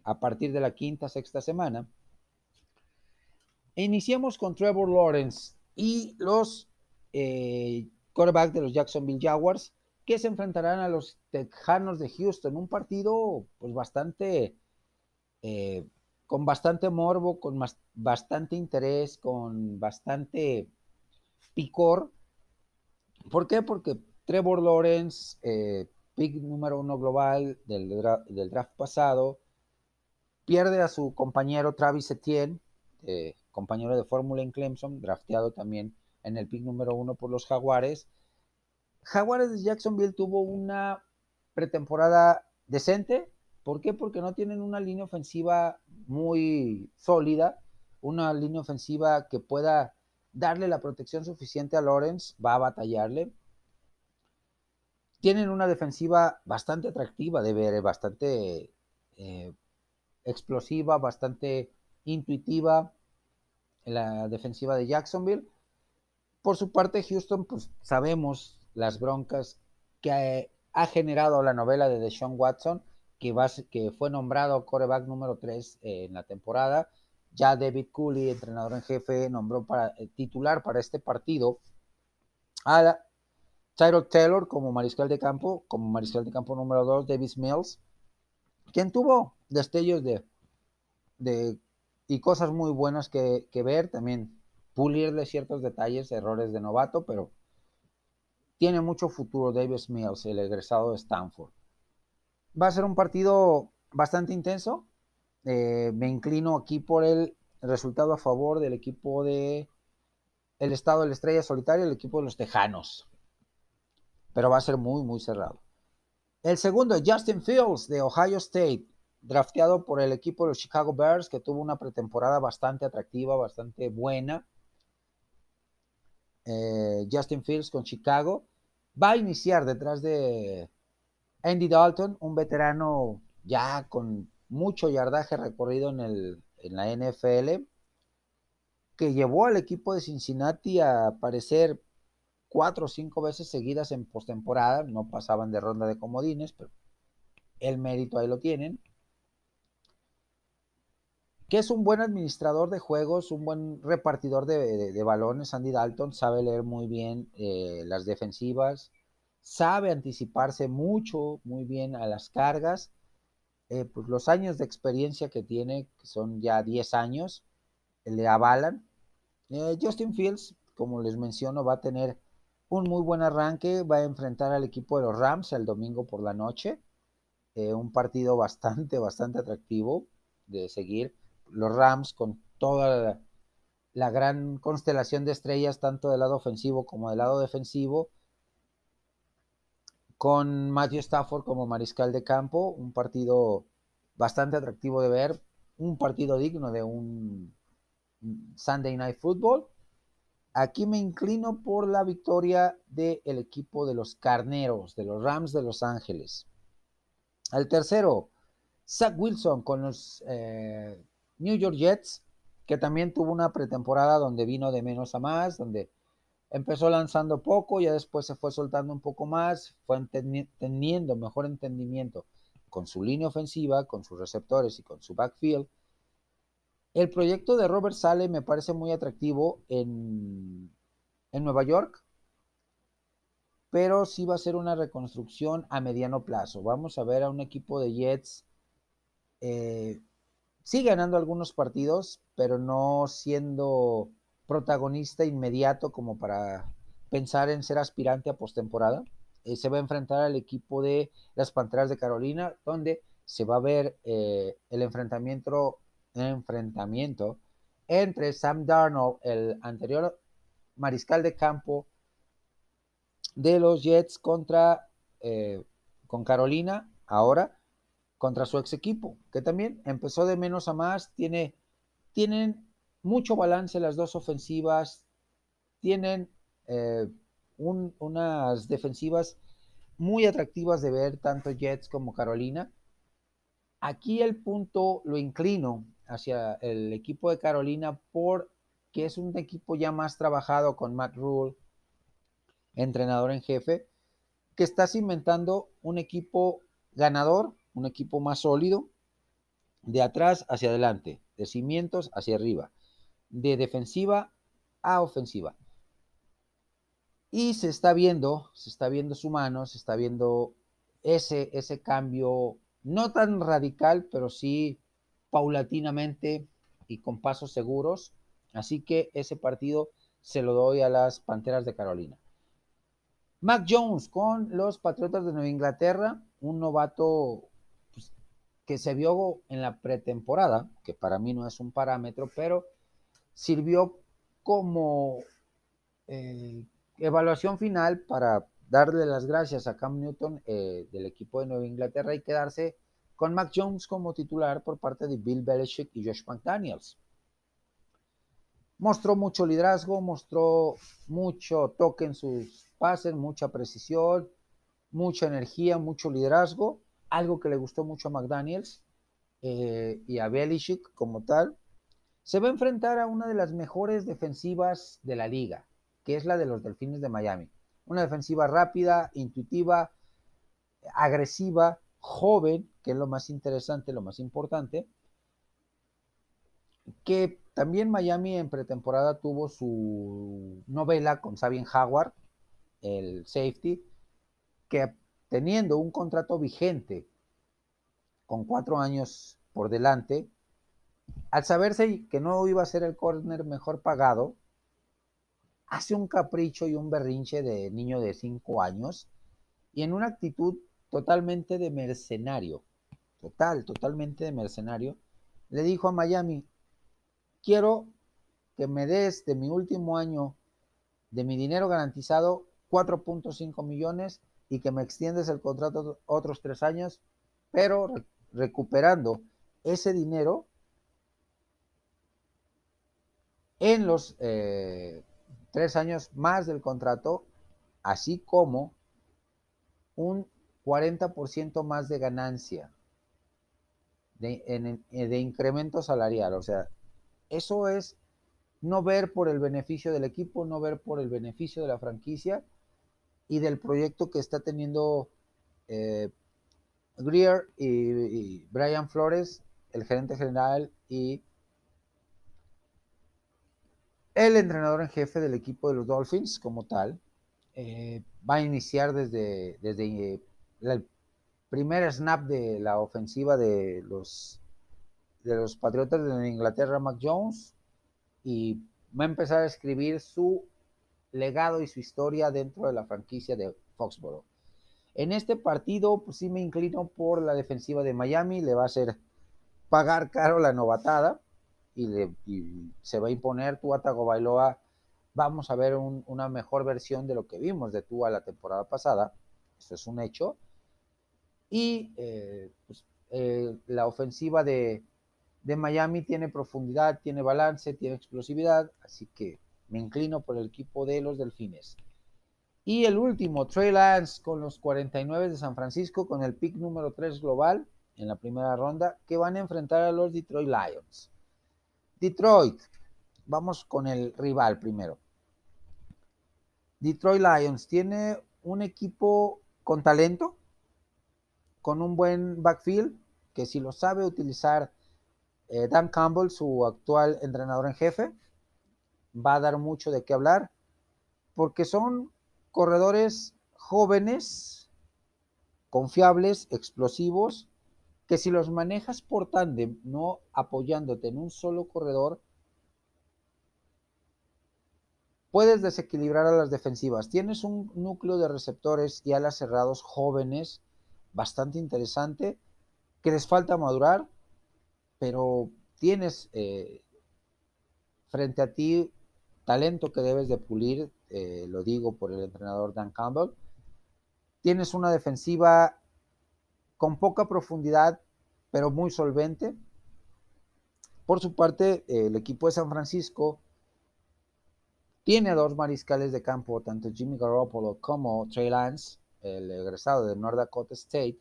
a partir de la quinta, sexta semana. Iniciamos con Trevor Lawrence y los eh, quarterbacks de los Jacksonville Jaguars que se enfrentarán a los Tejanos de Houston. Un partido pues bastante, eh, con bastante morbo, con bastante interés, con bastante picor. ¿Por qué? Porque Trevor Lawrence, eh, pick número uno global del, draft pasado, pierde a su compañero Travis Etienne, eh, compañero de fórmula en Clemson, drafteado también en el pick número uno por los Jaguares. Jaguares de Jacksonville tuvo una pretemporada decente. ¿Por qué? Porque no tienen una línea ofensiva muy sólida, una línea ofensiva que pueda darle la protección suficiente a Lawrence, va a batallarle. Tienen una defensiva bastante atractiva de ver, bastante eh, explosiva, bastante intuitiva, la defensiva de Jacksonville. Por su parte, Houston, pues sabemos las broncas que ha generado la novela de Deshaun Watson, que, que fue nombrado coreback número 3 en la temporada. Ya David Cooley, entrenador en jefe, nombró para eh, titular para este partido a Tyrod Taylor como mariscal de campo, como mariscal de campo número 2, Davis Mills, quien tuvo destellos de, de y cosas muy buenas que, que ver, también pulirle ciertos detalles, errores de novato, pero tiene mucho futuro Davis Mills, el egresado de Stanford. Va a ser un partido bastante intenso, eh, me inclino aquí por el resultado a favor del equipo de el estado de la estrella solitaria, el equipo de los Tejanos. Pero va a ser muy, muy cerrado. El segundo, Justin Fields de Ohio State, drafteado por el equipo de los Chicago Bears, que tuvo una pretemporada bastante atractiva, bastante buena. Eh, Justin Fields con Chicago va a iniciar detrás de Andy Dalton, un veterano ya con mucho yardaje recorrido en, el, en la NFL, que llevó al equipo de Cincinnati a aparecer cuatro o cinco veces seguidas en postemporada, no pasaban de ronda de comodines, pero el mérito ahí lo tienen. Que es un buen administrador de juegos, un buen repartidor de, balones. Andy Dalton sabe leer muy bien eh, las defensivas, sabe anticiparse mucho, muy bien a las cargas eh, pues los años de experiencia que tiene, que son ya 10 años, le avalan. Eh, Justin Fields, como les menciono, va a tener un muy buen arranque, va a enfrentar al equipo de los Rams el domingo por la noche. Eh, un partido [laughs] bastante, bastante atractivo de seguir. Los Rams con toda la gran constelación de estrellas, tanto del lado ofensivo como del lado defensivo con Matthew Stafford como mariscal de campo, un partido bastante atractivo de ver, un partido digno de un Sunday Night Football. Aquí me inclino por la victoria del equipo de los Carneros, de los Rams de Los Ángeles. Al tercero, Zach Wilson con los eh, New York Jets, que también tuvo una pretemporada donde vino de menos a más, donde empezó lanzando poco, ya después se fue soltando un poco más, fue teniendo mejor entendimiento con su línea ofensiva, con sus receptores y con su backfield. El proyecto de Robert Sale me parece muy atractivo en, Nueva York, pero sí va a ser una reconstrucción a mediano plazo. Vamos a ver a un equipo de Jets, eh, sí ganando algunos partidos, pero no siendo protagonista inmediato como para pensar en ser aspirante a postemporada. Eh, se va a enfrentar al equipo de las Panteras de Carolina, donde se va a ver eh, el enfrentamiento, enfrentamiento entre Sam Darnold, el anterior mariscal de campo de los Jets contra eh, con Carolina, ahora contra su ex equipo, que también empezó de menos a más, tiene, tienen mucho balance las dos ofensivas, tienen eh, unas defensivas muy atractivas de ver tanto Jets como Carolina. Aquí el punto lo inclino hacia el equipo de Carolina porque es un equipo ya más trabajado con Matt Rule, entrenador en jefe, que está cimentando un equipo ganador, un equipo más sólido, de atrás hacia adelante, de cimientos hacia arriba, de defensiva a ofensiva. Y se está viendo, se está viendo su mano, se está viendo ese, ese cambio, no tan radical, pero sí paulatinamente y con pasos seguros. Así que ese partido se lo doy a las Panteras de Carolina. Mac Jones con los Patriotas de Nueva Inglaterra, un novato pues, que se vio en la pretemporada, que para mí no es un parámetro, pero sirvió como eh, evaluación final para darle las gracias a Cam Newton eh, del equipo de Nueva Inglaterra y quedarse con Mac Jones como titular por parte de Bill Belichick y Josh McDaniels. Mostró mucho liderazgo, mostró mucho toque en sus pases, mucha precisión, mucha energía, mucho liderazgo, algo que le gustó mucho a McDaniels eh, y a Belichick como tal. Se va a enfrentar a una de las mejores defensivas de la liga, que es la de los Delfines de Miami. Una defensiva rápida, intuitiva, agresiva, joven, que es lo más interesante, lo más importante, que también Miami en pretemporada tuvo su novela con Sabien Howard, el safety, que teniendo un contrato vigente con cuatro años por delante, al saberse que no iba a ser el corner mejor pagado, hace un capricho y un berrinche de niño de cinco años y en una actitud totalmente de mercenario, total, totalmente de mercenario, le dijo a Miami, quiero que me des de mi último año de mi dinero garantizado 4.5 millones y que me extiendes el contrato otros tres años, pero recuperando ese dinero en los eh, tres años más del contrato, así como un 40% más de ganancia de, de, incremento salarial. O sea, eso es no ver por el beneficio del equipo, no ver por el beneficio de la franquicia y del proyecto que está teniendo eh, Greer y Brian Flores, el gerente general y el entrenador en jefe del equipo de los Dolphins como tal eh, va a iniciar desde, desde eh, el primer snap de la ofensiva de los, de los Patriotas de Inglaterra, Mac Jones, y va a empezar a escribir su legado y su historia dentro de la franquicia de Foxborough. En este partido, pues sí me inclino por la defensiva de Miami, le va a hacer pagar caro la novatada, y, se va a imponer Tua Tagovailoa. Vamos a ver una mejor versión de lo que vimos de Tua la temporada pasada. Eso es un hecho. Y eh, pues, eh, la ofensiva de, de Miami tiene profundidad, tiene balance, tiene explosividad. Así que me inclino por el equipo de los Delfines. Y el último, Trey Lance con los 49 de San Francisco, con el pick número 3 global en la primera ronda, que van a enfrentar a los Detroit Lions. Detroit. Vamos con el rival primero. Detroit Lions tiene un equipo con talento, con un buen backfield, que si lo sabe utilizar eh, Dan Campbell, su actual entrenador en jefe, va a dar mucho de qué hablar, porque son corredores jóvenes, confiables, explosivos, que si los manejas por tándem, no apoyándote en un solo corredor, puedes desequilibrar a las defensivas. Tienes un núcleo de receptores y alas cerrados jóvenes bastante interesante que les falta madurar, pero tienes eh, frente a ti talento que debes de pulir, eh, lo digo por el entrenador Dan Campbell. Tienes una defensiva con poca profundidad, pero muy solvente. Por su parte, el equipo de San Francisco tiene dos mariscales de campo, tanto Jimmy Garoppolo como Trey Lance, el egresado de North Dakota State,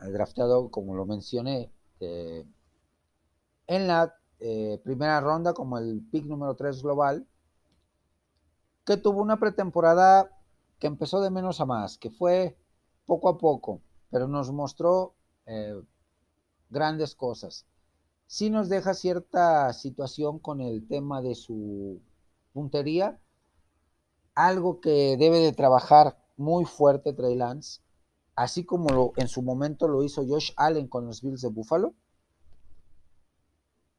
el drafteado, como lo mencioné, en la eh, primera ronda como el pick número 3 global, que tuvo una pretemporada que empezó de menos a más, que fue poco a poco, pero nos mostró eh, grandes cosas. Sí nos deja cierta situación con el tema de su puntería, algo que debe de trabajar muy fuerte Trey Lance, así como en su momento lo hizo Josh Allen con los Bills de Buffalo.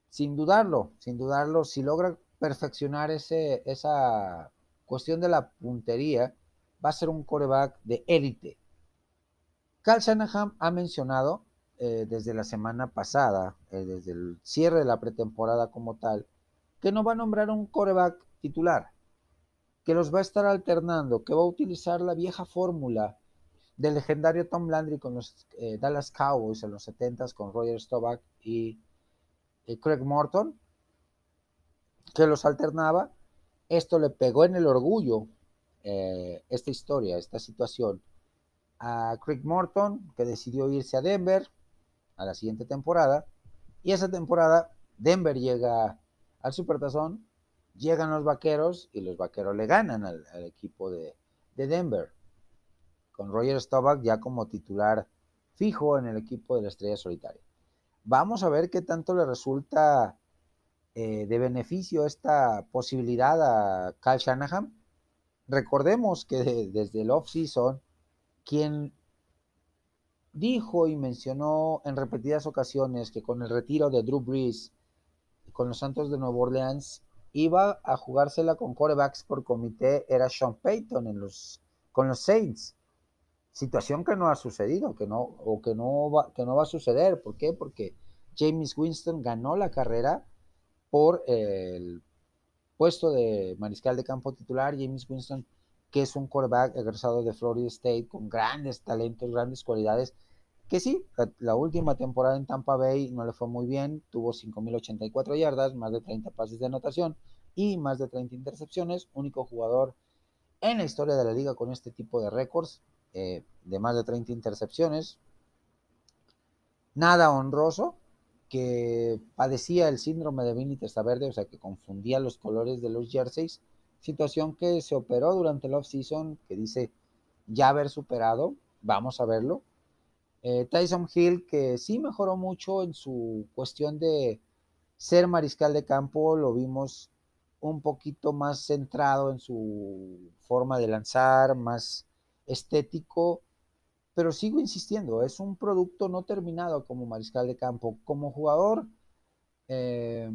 Sin dudarlo, sin dudarlo, si logra perfeccionar ese, esa cuestión de la puntería, va a ser un coreback de élite. Cal Shanahan ha mencionado eh, desde la semana pasada, eh, desde el cierre de la pretemporada como tal, que no va a nombrar un coreback titular, que los va a estar alternando, que va a utilizar la vieja fórmula del legendario Tom Landry con los eh, Dallas Cowboys en los 70s con Roger Staubach y, Craig Morton, que los alternaba. Esto le pegó en el orgullo, esta historia, esta situación, a Craig Morton, que decidió irse a Denver a la siguiente temporada. Y esa temporada Denver llega al Supertazón, llegan los vaqueros y los vaqueros le ganan al, equipo de, Denver. Con Roger Staubach ya como titular fijo en el equipo de la Estrella Solitaria. Vamos a ver qué tanto le resulta eh, de beneficio esta posibilidad a Kyle Shanahan. Recordemos que desde el off-season quien dijo y mencionó en repetidas ocasiones que con el retiro de Drew Brees con los Santos de Nueva Orleans iba a jugársela con corebacks por comité era Sean Payton con los Saints. Situación que no ha sucedido, que no, o que no, va, que no va a suceder. ¿Por qué? Porque James Winston ganó la carrera por el puesto de mariscal de campo titular. James Winston que es un quarterback egresado de Florida State con grandes talentos, grandes cualidades, que sí, la, última temporada en Tampa Bay no le fue muy bien, tuvo 5.084 yardas, más de 30 pases de anotación y más de 30 intercepciones, único jugador en la historia de la liga con este tipo de récords, eh, de más de 30 intercepciones. Nada honroso, que padecía el síndrome de Vinny Verde, o sea, que confundía los colores de los jerseys situación que se operó durante el off-season, que dice ya haber superado, vamos a verlo. Eh, Tyson Hill, que sí mejoró mucho en su cuestión de ser mariscal de campo, lo vimos un poquito más centrado en su forma de lanzar, más estético, pero sigo insistiendo, es un producto no terminado como mariscal de campo. Como jugador, eh,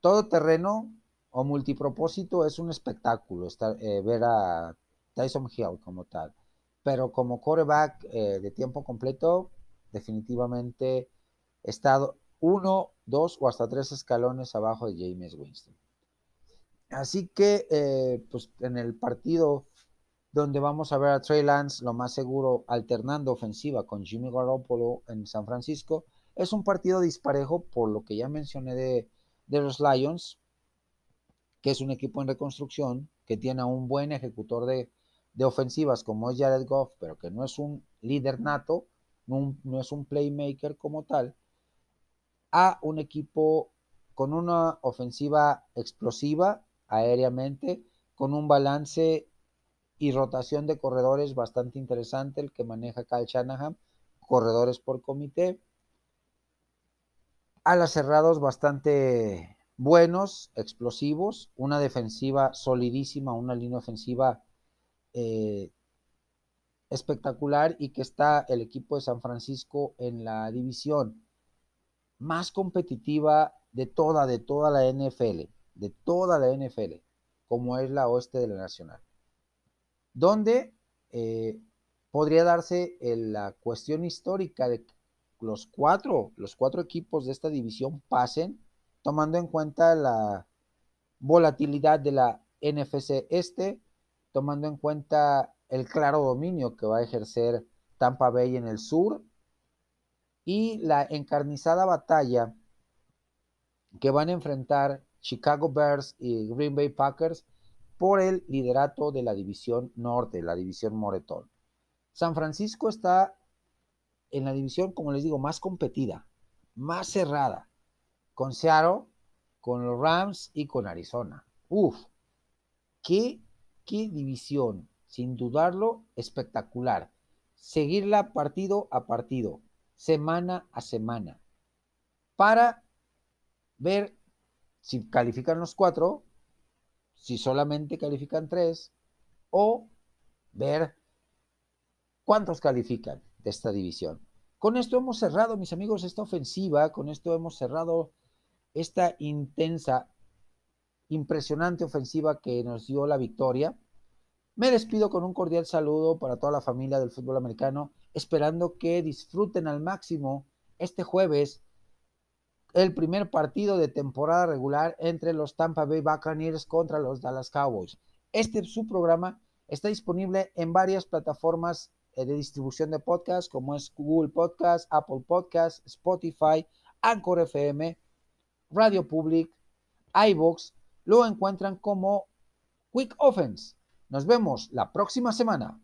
todo terreno, o multipropósito es un espectáculo estar, eh, ver a Tyson Hill como tal. Pero como quarterback eh, de tiempo completo, definitivamente está uno, dos o hasta tres escalones abajo de James Winston. Así que, eh, pues en el partido donde vamos a ver a Trey Lance, lo más seguro, alternando ofensiva con Jimmy Garoppolo en San Francisco, es un partido disparejo por lo que ya mencioné de, de los Lions, que es un equipo en reconstrucción, que tiene a un buen ejecutor de, ofensivas como es Jared Goff, pero que no es un líder nato, no, es un playmaker como tal, a un equipo con una ofensiva explosiva aéreamente, con un balance y rotación de corredores bastante interesante, el que maneja Kyle Shanahan, corredores por comité, a las cerrados bastante buenos, explosivos, una defensiva solidísima, una línea ofensiva eh, espectacular y que está el equipo de San Francisco en la división más competitiva de toda, de toda la NFL, de toda la NFL, como es la oeste de la Nacional, donde eh, podría darse la cuestión histórica de que los cuatro, los cuatro equipos de esta división pasen tomando en cuenta la volatilidad de la NFC este, tomando en cuenta el claro dominio que va a ejercer Tampa Bay en el sur y la encarnizada batalla que van a enfrentar Chicago Bears y Green Bay Packers por el liderato de la división norte, la división Moretón. San Francisco está en la división, como les digo, más competida, más cerrada, con Seattle, con los Rams y con Arizona. Uf, qué, qué división, sin dudarlo, espectacular. Seguirla partido a partido, semana a semana, para ver si califican los cuatro, si solamente califican tres, o ver cuántos califican de esta división. Con esto hemos cerrado, mis amigos, esta ofensiva, con esto hemos cerrado esta intensa, impresionante ofensiva que nos dio la victoria. Me despido con un cordial saludo para toda la familia del fútbol americano, esperando que disfruten al máximo este jueves el primer partido de temporada regular entre los Tampa Bay Buccaneers contra los Dallas Cowboys. Este su programa está disponible en varias plataformas eh, de distribución de podcast como es Google Podcast, Apple Podcast, Spotify, Anchor FM, Radio Public, iBox. Lo encuentran como Quick Offense. Nos vemos la próxima semana.